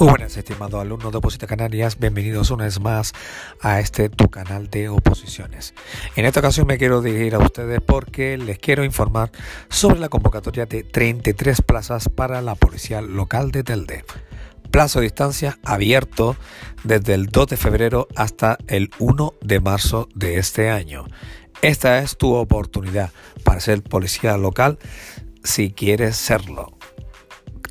Muy buenas, estimados alumnos de Oposita Canarias. Bienvenidos una vez más a este tu canal de oposiciones. En esta ocasión me quiero dirigir a ustedes porque les quiero informar sobre la convocatoria de 33 plazas para la policía local de Telde. Plazo de distancia abierto desde el 2 de febrero hasta el 1 de marzo de este año. Esta es tu oportunidad para ser policía local si quieres serlo.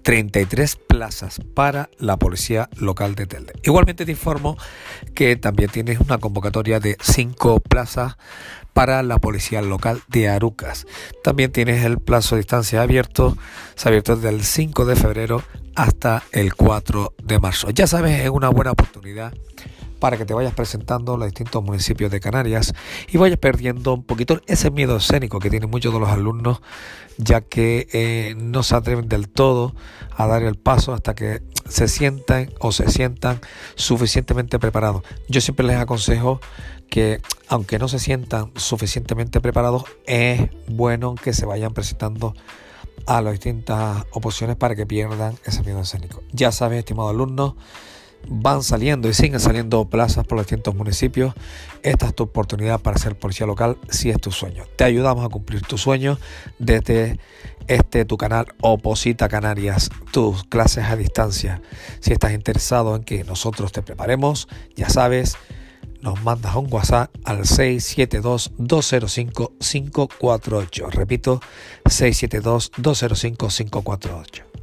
33 plazas para la policía local de Telde. Igualmente te informo que también tienes una convocatoria de 5 plazas para la policía local de Arucas. También tienes el plazo de distancia abierto, se abierto desde el 5 de febrero hasta el 4 de marzo. Ya sabes, es una buena oportunidad para que te vayas presentando los distintos municipios de Canarias y vayas perdiendo un poquito ese miedo escénico que tienen muchos de los alumnos, ya que eh, no se atreven del todo a dar el paso hasta que se sientan o se sientan suficientemente preparados. Yo siempre les aconsejo que aunque no se sientan suficientemente preparados, es bueno que se vayan presentando a las distintas oposiciones para que pierdan ese miedo escénico. Ya sabes, estimado alumno, van saliendo y siguen saliendo plazas por los distintos municipios. Esta es tu oportunidad para ser policía local si es tu sueño. Te ayudamos a cumplir tu sueño desde este tu canal Oposita Canarias, tus clases a distancia. Si estás interesado en que nosotros te preparemos, ya sabes, nos mandas un WhatsApp al 672-205-548. Repito, 672-205-548.